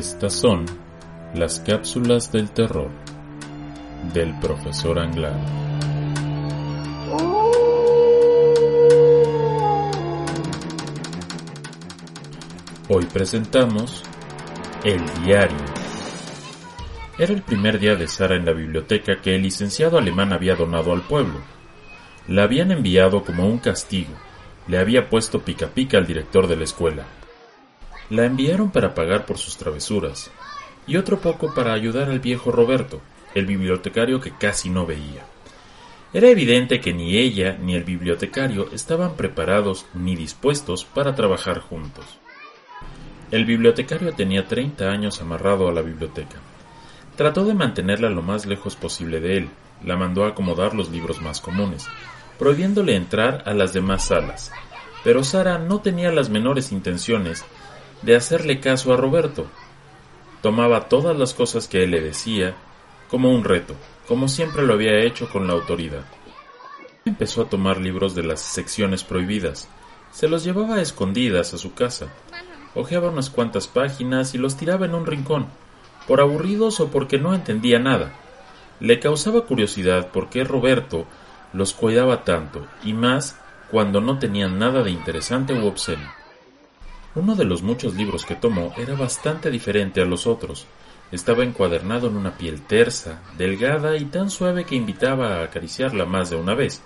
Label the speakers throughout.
Speaker 1: Estas son las cápsulas del terror del profesor Anglar. Hoy presentamos El diario. Era el primer día de Sara en la biblioteca que el licenciado alemán había donado al pueblo. La habían enviado como un castigo. Le había puesto pica pica al director de la escuela. La enviaron para pagar por sus travesuras, y otro poco para ayudar al viejo Roberto, el bibliotecario que casi no veía. Era evidente que ni ella ni el bibliotecario estaban preparados ni dispuestos para trabajar juntos. El bibliotecario tenía treinta años amarrado a la biblioteca. Trató de mantenerla lo más lejos posible de él, la mandó a acomodar los libros más comunes, prohibiéndole entrar a las demás salas. Pero Sara no tenía las menores intenciones de hacerle caso a Roberto. Tomaba todas las cosas que él le decía como un reto, como siempre lo había hecho con la autoridad. Empezó a tomar libros de las secciones prohibidas. Se los llevaba a escondidas a su casa. Ojeaba unas cuantas páginas y los tiraba en un rincón, por aburridos o porque no entendía nada. Le causaba curiosidad por qué Roberto los cuidaba tanto, y más cuando no tenían nada de interesante u obsceno. Uno de los muchos libros que tomó era bastante diferente a los otros. Estaba encuadernado en una piel tersa, delgada y tan suave que invitaba a acariciarla más de una vez.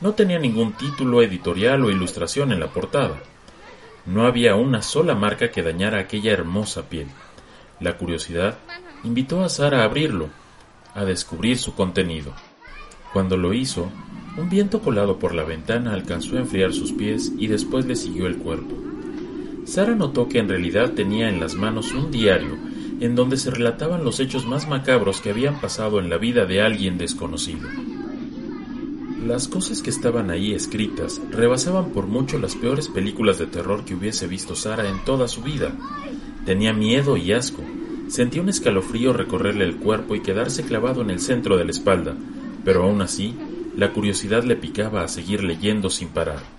Speaker 1: No tenía ningún título editorial o ilustración en la portada. No había una sola marca que dañara aquella hermosa piel. La curiosidad invitó a Sara a abrirlo, a descubrir su contenido. Cuando lo hizo, un viento colado por la ventana alcanzó a enfriar sus pies y después le siguió el cuerpo. Sara notó que en realidad tenía en las manos un diario en donde se relataban los hechos más macabros que habían pasado en la vida de alguien desconocido. Las cosas que estaban ahí escritas rebasaban por mucho las peores películas de terror que hubiese visto Sara en toda su vida. Tenía miedo y asco. Sentía un escalofrío recorrerle el cuerpo y quedarse clavado en el centro de la espalda, pero aún así, la curiosidad le picaba a seguir leyendo sin parar.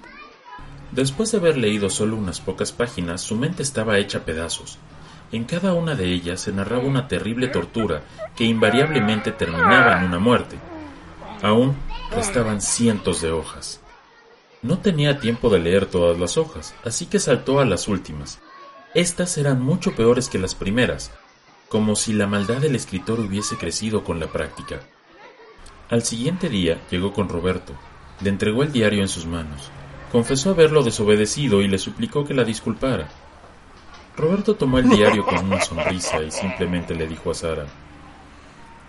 Speaker 1: Después de haber leído solo unas pocas páginas, su mente estaba hecha pedazos. En cada una de ellas se narraba una terrible tortura que invariablemente terminaba en una muerte. Aún restaban cientos de hojas. No tenía tiempo de leer todas las hojas, así que saltó a las últimas. Estas eran mucho peores que las primeras, como si la maldad del escritor hubiese crecido con la práctica. Al siguiente día llegó con Roberto, le entregó el diario en sus manos. Confesó haberlo desobedecido y le suplicó que la disculpara. Roberto tomó el diario con una sonrisa y simplemente le dijo a Sara,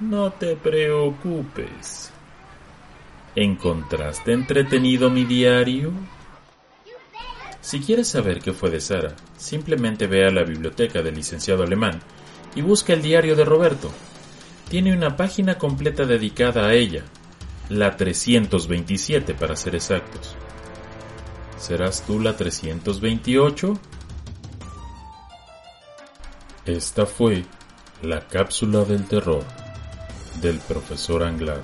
Speaker 1: No te preocupes. ¿Encontraste entretenido mi diario? Si quieres saber qué fue de Sara, simplemente ve a la biblioteca del licenciado alemán y busca el diario de Roberto. Tiene una página completa dedicada a ella, la 327 para ser exactos. ¿Serás tú la 328? Esta fue la cápsula del terror del profesor Anglar.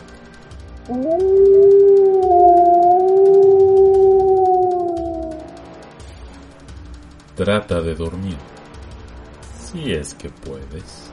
Speaker 1: Trata de dormir, si es que puedes.